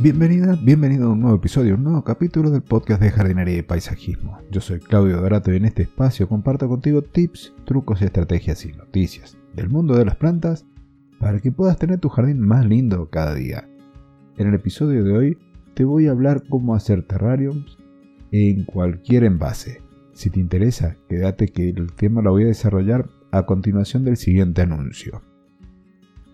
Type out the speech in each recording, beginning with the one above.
Bienvenida, bienvenido a un nuevo episodio, un nuevo capítulo del podcast de jardinería y paisajismo. Yo soy Claudio Dorato y en este espacio comparto contigo tips, trucos, estrategias y noticias del mundo de las plantas para que puedas tener tu jardín más lindo cada día. En el episodio de hoy te voy a hablar cómo hacer terrariums en cualquier envase. Si te interesa, quédate que el tema lo voy a desarrollar a continuación del siguiente anuncio.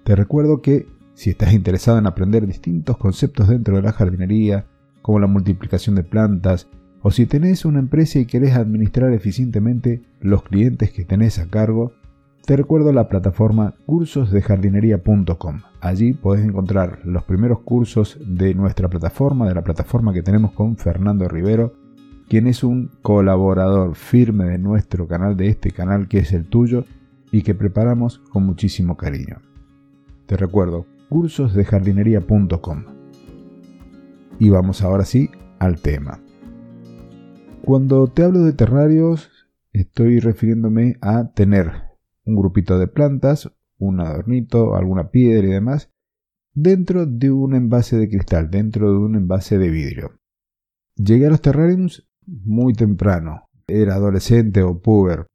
Te recuerdo que si estás interesado en aprender distintos conceptos dentro de la jardinería, como la multiplicación de plantas, o si tenés una empresa y querés administrar eficientemente los clientes que tenés a cargo, te recuerdo la plataforma cursosdejardinería.com. Allí podés encontrar los primeros cursos de nuestra plataforma, de la plataforma que tenemos con Fernando Rivero, quien es un colaborador firme de nuestro canal, de este canal que es el tuyo y que preparamos con muchísimo cariño. Te recuerdo, cursosdejardinería.com. Y vamos ahora sí al tema. Cuando te hablo de terrarios, estoy refiriéndome a tener un grupito de plantas, un adornito, alguna piedra y demás, dentro de un envase de cristal, dentro de un envase de vidrio. Llegué a los terrariums muy temprano, era adolescente o puber.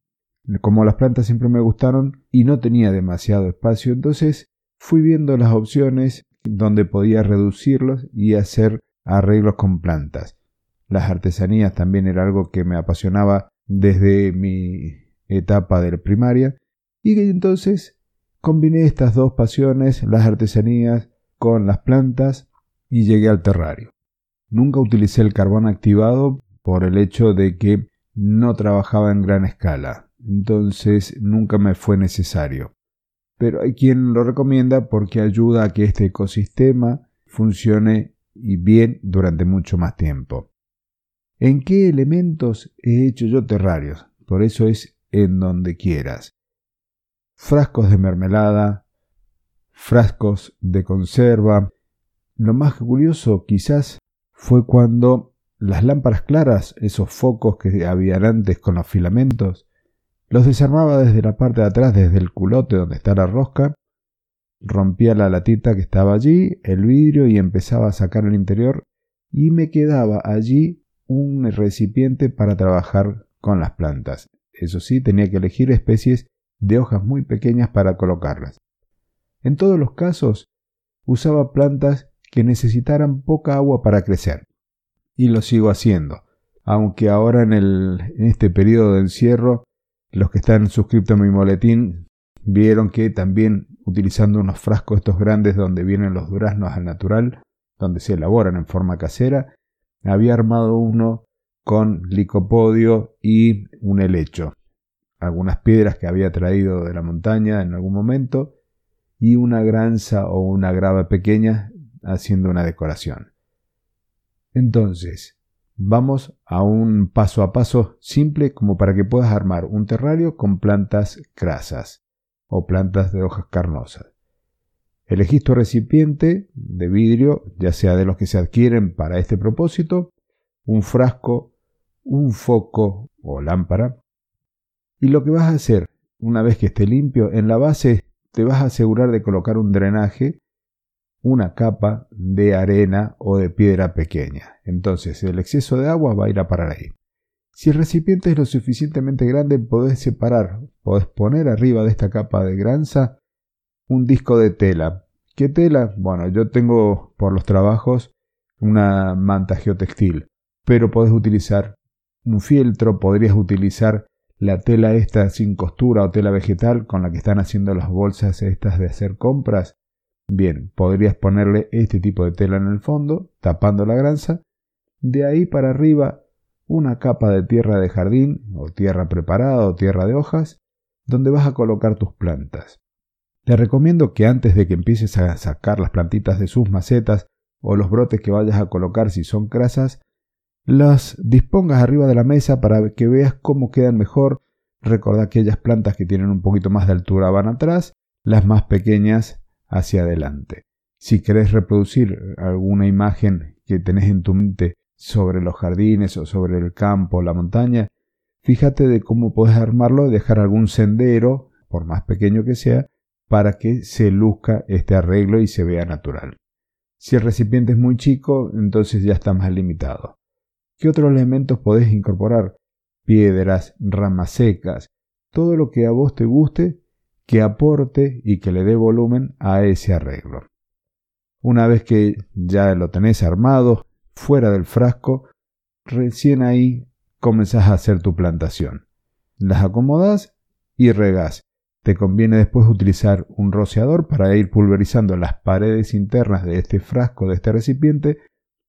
Como las plantas siempre me gustaron y no tenía demasiado espacio, entonces fui viendo las opciones donde podía reducirlos y hacer arreglos con plantas. Las artesanías también era algo que me apasionaba desde mi etapa de primaria y entonces combiné estas dos pasiones, las artesanías con las plantas y llegué al terrario. Nunca utilicé el carbón activado por el hecho de que no trabajaba en gran escala, entonces nunca me fue necesario pero hay quien lo recomienda porque ayuda a que este ecosistema funcione y bien durante mucho más tiempo. ¿En qué elementos he hecho yo terrarios? Por eso es en donde quieras. Frascos de mermelada, frascos de conserva. Lo más curioso quizás fue cuando las lámparas claras, esos focos que habían antes con los filamentos, los desarmaba desde la parte de atrás, desde el culote donde está la rosca, rompía la latita que estaba allí, el vidrio y empezaba a sacar el interior y me quedaba allí un recipiente para trabajar con las plantas. Eso sí, tenía que elegir especies de hojas muy pequeñas para colocarlas. En todos los casos, usaba plantas que necesitaran poca agua para crecer. Y lo sigo haciendo, aunque ahora en, el, en este periodo de encierro los que están suscritos a mi boletín vieron que también utilizando unos frascos estos grandes donde vienen los duraznos al natural, donde se elaboran en forma casera, había armado uno con licopodio y un helecho, algunas piedras que había traído de la montaña en algún momento y una granza o una grava pequeña haciendo una decoración. Entonces, Vamos a un paso a paso simple como para que puedas armar un terrario con plantas crasas o plantas de hojas carnosas. Elegís tu recipiente de vidrio, ya sea de los que se adquieren para este propósito, un frasco, un foco o lámpara. Y lo que vas a hacer, una vez que esté limpio, en la base te vas a asegurar de colocar un drenaje una capa de arena o de piedra pequeña. Entonces el exceso de agua va a ir a parar ahí. Si el recipiente es lo suficientemente grande, podés separar, podés poner arriba de esta capa de granza un disco de tela. ¿Qué tela? Bueno, yo tengo por los trabajos una manta geotextil, pero podés utilizar un fieltro, podrías utilizar la tela esta sin costura o tela vegetal con la que están haciendo las bolsas estas de hacer compras Bien, podrías ponerle este tipo de tela en el fondo, tapando la granza. De ahí para arriba, una capa de tierra de jardín, o tierra preparada, o tierra de hojas, donde vas a colocar tus plantas. Te recomiendo que antes de que empieces a sacar las plantitas de sus macetas o los brotes que vayas a colocar si son crasas, las dispongas arriba de la mesa para que veas cómo quedan mejor. Recordad que aquellas plantas que tienen un poquito más de altura van atrás, las más pequeñas hacia adelante. Si querés reproducir alguna imagen que tenés en tu mente sobre los jardines o sobre el campo o la montaña, fíjate de cómo podés armarlo y dejar algún sendero, por más pequeño que sea, para que se luzca este arreglo y se vea natural. Si el recipiente es muy chico, entonces ya está más limitado. ¿Qué otros elementos podés incorporar? Piedras, ramas secas, todo lo que a vos te guste, que aporte y que le dé volumen a ese arreglo. Una vez que ya lo tenés armado, fuera del frasco, recién ahí comenzás a hacer tu plantación. Las acomodás y regás. Te conviene después utilizar un rociador para ir pulverizando las paredes internas de este frasco, de este recipiente,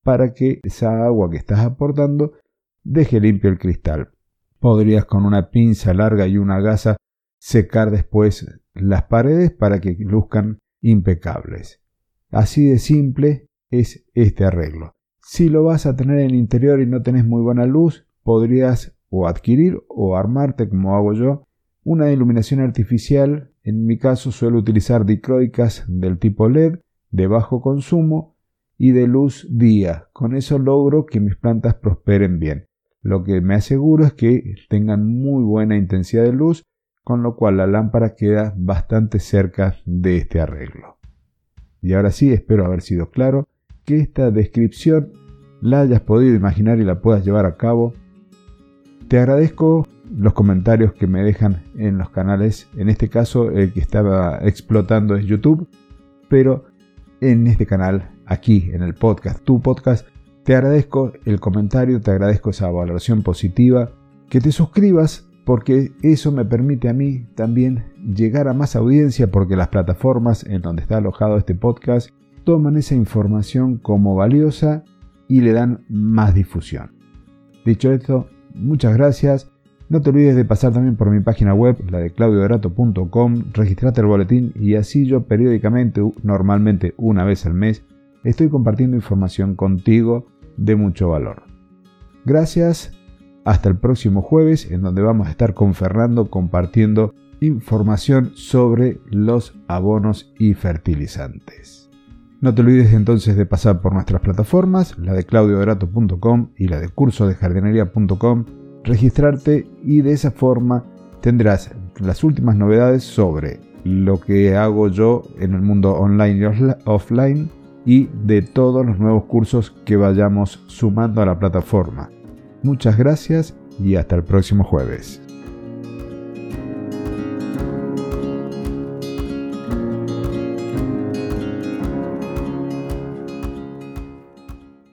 para que esa agua que estás aportando deje limpio el cristal. Podrías con una pinza larga y una gasa secar después las paredes para que luzcan impecables. Así de simple es este arreglo. Si lo vas a tener en el interior y no tenés muy buena luz, podrías o adquirir o armarte como hago yo una iluminación artificial, en mi caso suelo utilizar dicroicas del tipo LED de bajo consumo y de luz día. Con eso logro que mis plantas prosperen bien. Lo que me aseguro es que tengan muy buena intensidad de luz, con lo cual la lámpara queda bastante cerca de este arreglo. Y ahora sí, espero haber sido claro, que esta descripción la hayas podido imaginar y la puedas llevar a cabo. Te agradezco los comentarios que me dejan en los canales. En este caso, el que estaba explotando es YouTube, pero en este canal, aquí en el podcast, tu podcast, te agradezco el comentario, te agradezco esa valoración positiva, que te suscribas porque eso me permite a mí también llegar a más audiencia porque las plataformas en donde está alojado este podcast toman esa información como valiosa y le dan más difusión. Dicho esto, muchas gracias no te olvides de pasar también por mi página web, la de claudiodorato.com, registrate el boletín y así yo periódicamente, normalmente una vez al mes, estoy compartiendo información contigo de mucho valor. Gracias, hasta el próximo jueves en donde vamos a estar con Fernando compartiendo información sobre los abonos y fertilizantes. No te olvides entonces de pasar por nuestras plataformas, la de claudiodorato.com y la de cursodejardinería.com registrarte y de esa forma tendrás las últimas novedades sobre lo que hago yo en el mundo online y offline y de todos los nuevos cursos que vayamos sumando a la plataforma. Muchas gracias y hasta el próximo jueves.